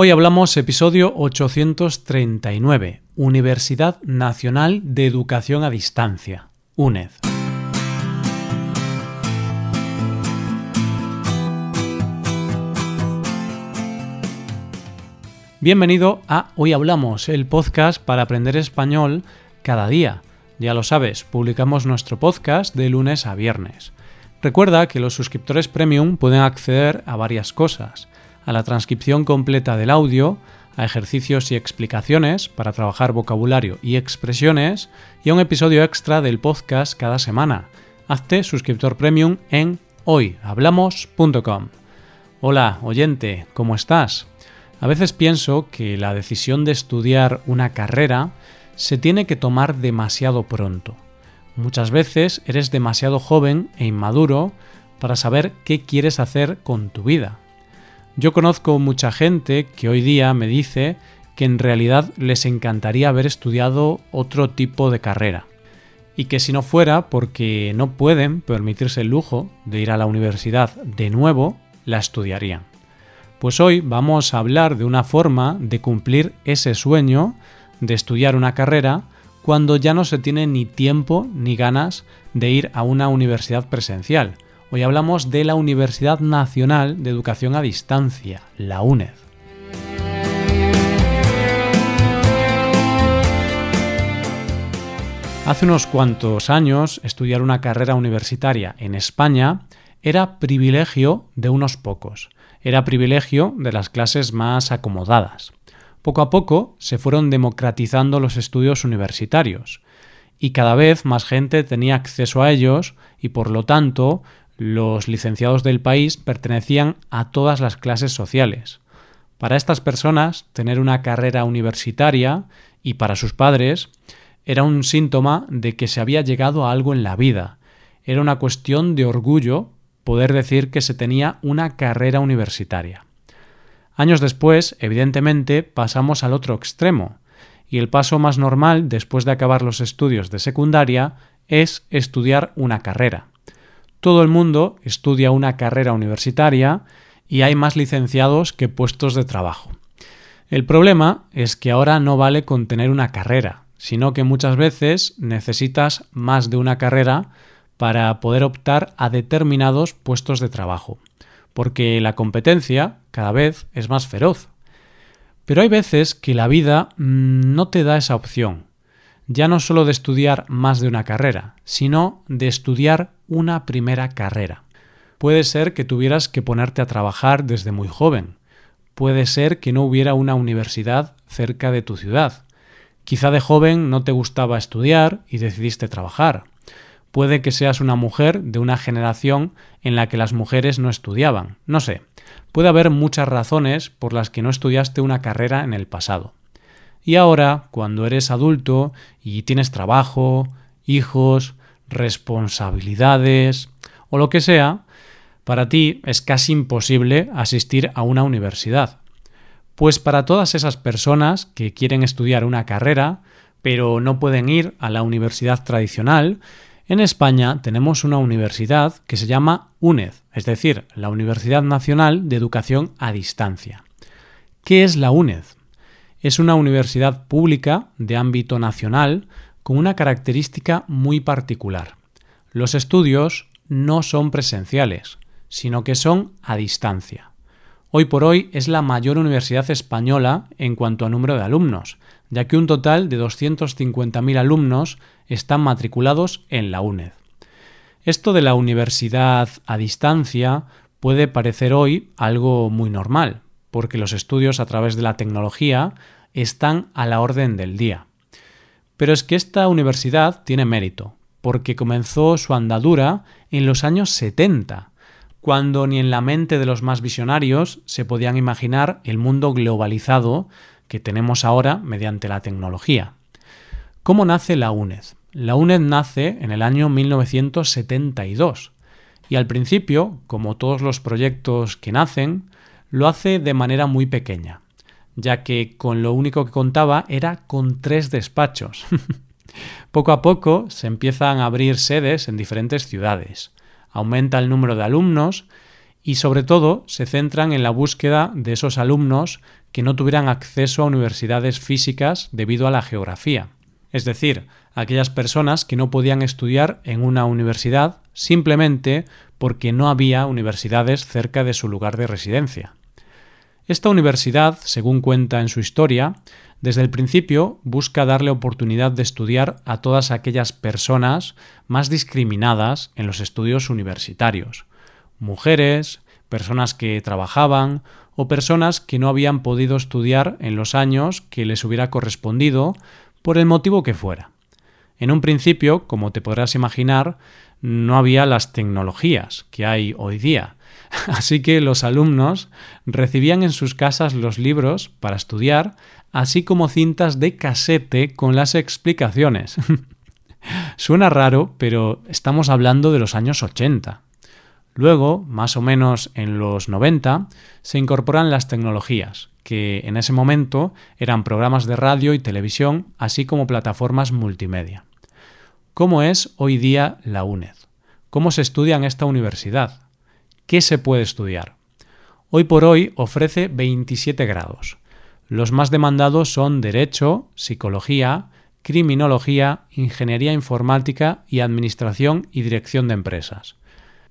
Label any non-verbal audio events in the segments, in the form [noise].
Hoy hablamos episodio 839, Universidad Nacional de Educación a Distancia, UNED. Bienvenido a Hoy Hablamos, el podcast para aprender español cada día. Ya lo sabes, publicamos nuestro podcast de lunes a viernes. Recuerda que los suscriptores premium pueden acceder a varias cosas a la transcripción completa del audio, a ejercicios y explicaciones para trabajar vocabulario y expresiones y a un episodio extra del podcast cada semana. Hazte suscriptor premium en hoyhablamos.com. Hola, oyente, ¿cómo estás? A veces pienso que la decisión de estudiar una carrera se tiene que tomar demasiado pronto. Muchas veces eres demasiado joven e inmaduro para saber qué quieres hacer con tu vida. Yo conozco mucha gente que hoy día me dice que en realidad les encantaría haber estudiado otro tipo de carrera y que si no fuera porque no pueden permitirse el lujo de ir a la universidad de nuevo, la estudiarían. Pues hoy vamos a hablar de una forma de cumplir ese sueño de estudiar una carrera cuando ya no se tiene ni tiempo ni ganas de ir a una universidad presencial, Hoy hablamos de la Universidad Nacional de Educación a Distancia, la UNED. Hace unos cuantos años, estudiar una carrera universitaria en España era privilegio de unos pocos, era privilegio de las clases más acomodadas. Poco a poco se fueron democratizando los estudios universitarios y cada vez más gente tenía acceso a ellos y por lo tanto los licenciados del país pertenecían a todas las clases sociales. Para estas personas, tener una carrera universitaria y para sus padres era un síntoma de que se había llegado a algo en la vida. Era una cuestión de orgullo poder decir que se tenía una carrera universitaria. Años después, evidentemente, pasamos al otro extremo, y el paso más normal después de acabar los estudios de secundaria es estudiar una carrera. Todo el mundo estudia una carrera universitaria y hay más licenciados que puestos de trabajo. El problema es que ahora no vale con tener una carrera, sino que muchas veces necesitas más de una carrera para poder optar a determinados puestos de trabajo, porque la competencia cada vez es más feroz. Pero hay veces que la vida mm, no te da esa opción ya no solo de estudiar más de una carrera, sino de estudiar una primera carrera. Puede ser que tuvieras que ponerte a trabajar desde muy joven. Puede ser que no hubiera una universidad cerca de tu ciudad. Quizá de joven no te gustaba estudiar y decidiste trabajar. Puede que seas una mujer de una generación en la que las mujeres no estudiaban. No sé. Puede haber muchas razones por las que no estudiaste una carrera en el pasado. Y ahora, cuando eres adulto y tienes trabajo, hijos, responsabilidades o lo que sea, para ti es casi imposible asistir a una universidad. Pues para todas esas personas que quieren estudiar una carrera, pero no pueden ir a la universidad tradicional, en España tenemos una universidad que se llama UNED, es decir, la Universidad Nacional de Educación a Distancia. ¿Qué es la UNED? Es una universidad pública de ámbito nacional con una característica muy particular. Los estudios no son presenciales, sino que son a distancia. Hoy por hoy es la mayor universidad española en cuanto a número de alumnos, ya que un total de 250.000 alumnos están matriculados en la UNED. Esto de la universidad a distancia puede parecer hoy algo muy normal, porque los estudios a través de la tecnología están a la orden del día. Pero es que esta universidad tiene mérito, porque comenzó su andadura en los años 70, cuando ni en la mente de los más visionarios se podían imaginar el mundo globalizado que tenemos ahora mediante la tecnología. ¿Cómo nace la UNED? La UNED nace en el año 1972 y al principio, como todos los proyectos que nacen, lo hace de manera muy pequeña, ya que con lo único que contaba era con tres despachos. [laughs] poco a poco se empiezan a abrir sedes en diferentes ciudades, aumenta el número de alumnos y sobre todo se centran en la búsqueda de esos alumnos que no tuvieran acceso a universidades físicas debido a la geografía. Es decir, aquellas personas que no podían estudiar en una universidad simplemente porque no había universidades cerca de su lugar de residencia. Esta universidad, según cuenta en su historia, desde el principio busca darle oportunidad de estudiar a todas aquellas personas más discriminadas en los estudios universitarios, mujeres, personas que trabajaban o personas que no habían podido estudiar en los años que les hubiera correspondido por el motivo que fuera. En un principio, como te podrás imaginar, no había las tecnologías que hay hoy día, [laughs] así que los alumnos recibían en sus casas los libros para estudiar, así como cintas de casete con las explicaciones. [laughs] Suena raro, pero estamos hablando de los años 80. Luego, más o menos en los 90, se incorporan las tecnologías, que en ese momento eran programas de radio y televisión, así como plataformas multimedia. ¿Cómo es hoy día la UNED? ¿Cómo se estudia en esta universidad? ¿Qué se puede estudiar? Hoy por hoy ofrece 27 grados. Los más demandados son Derecho, Psicología, Criminología, Ingeniería Informática y Administración y Dirección de Empresas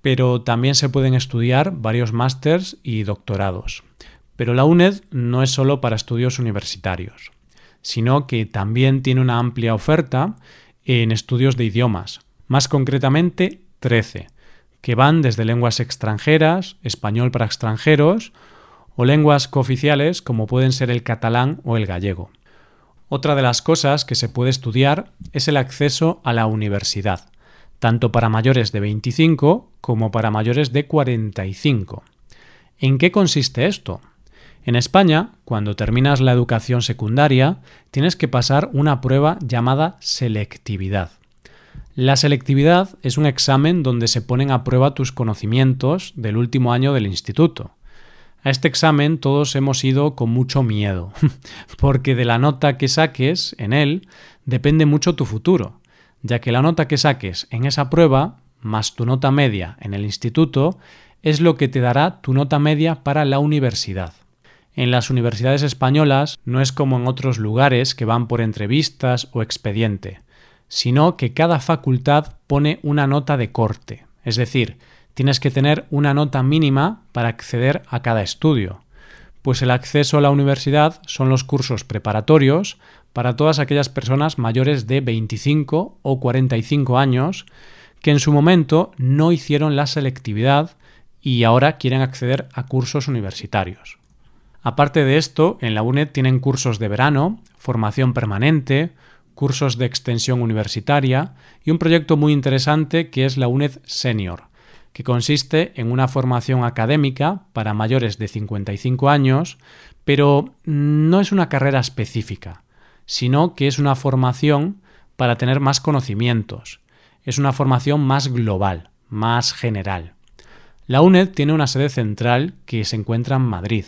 pero también se pueden estudiar varios másters y doctorados. Pero la UNED no es solo para estudios universitarios, sino que también tiene una amplia oferta en estudios de idiomas, más concretamente 13, que van desde lenguas extranjeras, español para extranjeros, o lenguas cooficiales como pueden ser el catalán o el gallego. Otra de las cosas que se puede estudiar es el acceso a la universidad, tanto para mayores de 25 como para mayores de 45. ¿En qué consiste esto? En España, cuando terminas la educación secundaria, tienes que pasar una prueba llamada selectividad. La selectividad es un examen donde se ponen a prueba tus conocimientos del último año del instituto. A este examen todos hemos ido con mucho miedo, [laughs] porque de la nota que saques en él depende mucho tu futuro ya que la nota que saques en esa prueba, más tu nota media en el instituto, es lo que te dará tu nota media para la universidad. En las universidades españolas no es como en otros lugares que van por entrevistas o expediente, sino que cada facultad pone una nota de corte, es decir, tienes que tener una nota mínima para acceder a cada estudio, pues el acceso a la universidad son los cursos preparatorios para todas aquellas personas mayores de 25 o 45 años que en su momento no hicieron la selectividad y ahora quieren acceder a cursos universitarios. Aparte de esto, en la UNED tienen cursos de verano, formación permanente, cursos de extensión universitaria y un proyecto muy interesante que es la UNED Senior, que consiste en una formación académica para mayores de 55 años, pero no es una carrera específica sino que es una formación para tener más conocimientos. Es una formación más global, más general. La UNED tiene una sede central que se encuentra en Madrid,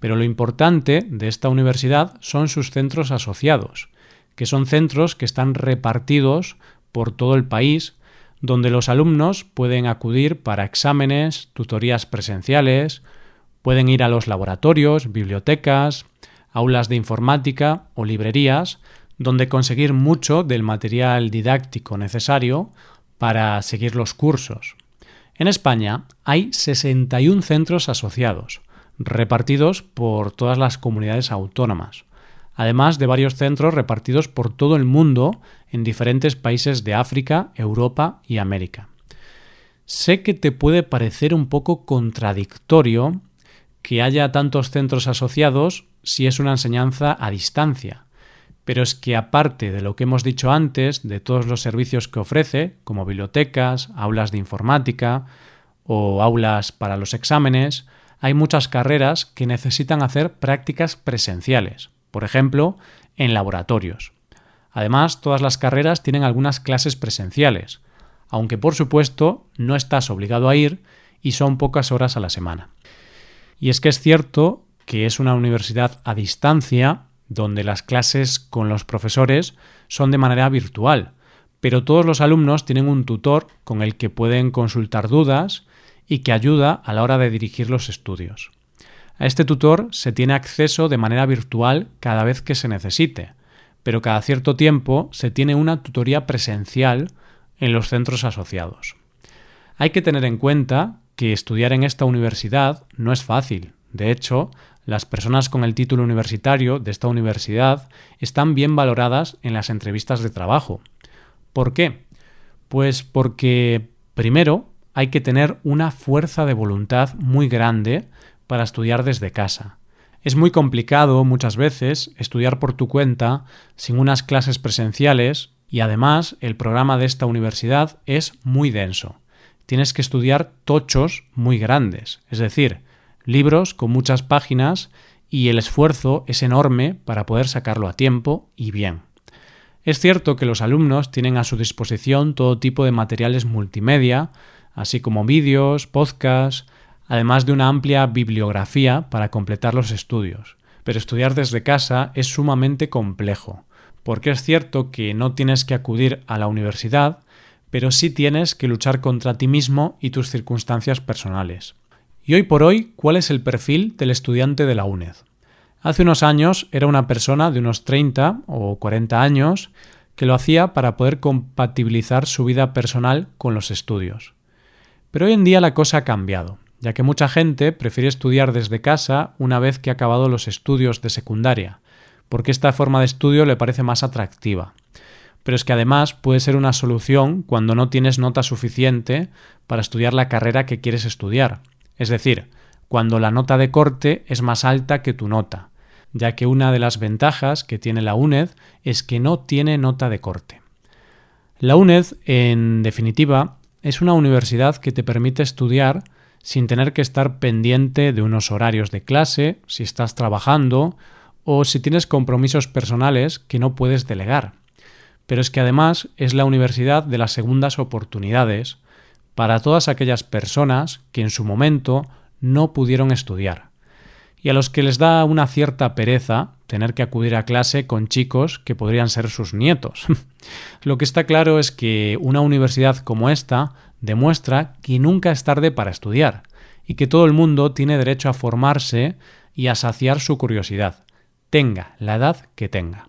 pero lo importante de esta universidad son sus centros asociados, que son centros que están repartidos por todo el país, donde los alumnos pueden acudir para exámenes, tutorías presenciales, pueden ir a los laboratorios, bibliotecas, aulas de informática o librerías donde conseguir mucho del material didáctico necesario para seguir los cursos. En España hay 61 centros asociados, repartidos por todas las comunidades autónomas, además de varios centros repartidos por todo el mundo en diferentes países de África, Europa y América. Sé que te puede parecer un poco contradictorio que haya tantos centros asociados si es una enseñanza a distancia. Pero es que aparte de lo que hemos dicho antes, de todos los servicios que ofrece, como bibliotecas, aulas de informática o aulas para los exámenes, hay muchas carreras que necesitan hacer prácticas presenciales, por ejemplo, en laboratorios. Además, todas las carreras tienen algunas clases presenciales, aunque por supuesto no estás obligado a ir y son pocas horas a la semana. Y es que es cierto que es una universidad a distancia donde las clases con los profesores son de manera virtual, pero todos los alumnos tienen un tutor con el que pueden consultar dudas y que ayuda a la hora de dirigir los estudios. A este tutor se tiene acceso de manera virtual cada vez que se necesite, pero cada cierto tiempo se tiene una tutoría presencial en los centros asociados. Hay que tener en cuenta que estudiar en esta universidad no es fácil. De hecho, las personas con el título universitario de esta universidad están bien valoradas en las entrevistas de trabajo. ¿Por qué? Pues porque, primero, hay que tener una fuerza de voluntad muy grande para estudiar desde casa. Es muy complicado muchas veces estudiar por tu cuenta sin unas clases presenciales y además el programa de esta universidad es muy denso tienes que estudiar tochos muy grandes, es decir, libros con muchas páginas y el esfuerzo es enorme para poder sacarlo a tiempo y bien. Es cierto que los alumnos tienen a su disposición todo tipo de materiales multimedia, así como vídeos, podcasts, además de una amplia bibliografía para completar los estudios. Pero estudiar desde casa es sumamente complejo, porque es cierto que no tienes que acudir a la universidad, pero sí tienes que luchar contra ti mismo y tus circunstancias personales. Y hoy por hoy, ¿cuál es el perfil del estudiante de la UNED? Hace unos años era una persona de unos 30 o 40 años que lo hacía para poder compatibilizar su vida personal con los estudios. Pero hoy en día la cosa ha cambiado, ya que mucha gente prefiere estudiar desde casa una vez que ha acabado los estudios de secundaria, porque esta forma de estudio le parece más atractiva pero es que además puede ser una solución cuando no tienes nota suficiente para estudiar la carrera que quieres estudiar. Es decir, cuando la nota de corte es más alta que tu nota, ya que una de las ventajas que tiene la UNED es que no tiene nota de corte. La UNED, en definitiva, es una universidad que te permite estudiar sin tener que estar pendiente de unos horarios de clase, si estás trabajando o si tienes compromisos personales que no puedes delegar pero es que además es la universidad de las segundas oportunidades para todas aquellas personas que en su momento no pudieron estudiar y a los que les da una cierta pereza tener que acudir a clase con chicos que podrían ser sus nietos. [laughs] Lo que está claro es que una universidad como esta demuestra que nunca es tarde para estudiar y que todo el mundo tiene derecho a formarse y a saciar su curiosidad, tenga la edad que tenga.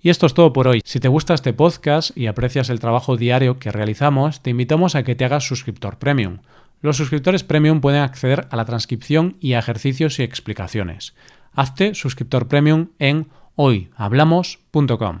Y esto es todo por hoy. Si te gusta este podcast y aprecias el trabajo diario que realizamos, te invitamos a que te hagas suscriptor premium. Los suscriptores premium pueden acceder a la transcripción y a ejercicios y explicaciones. Hazte suscriptor premium en hoyhablamos.com.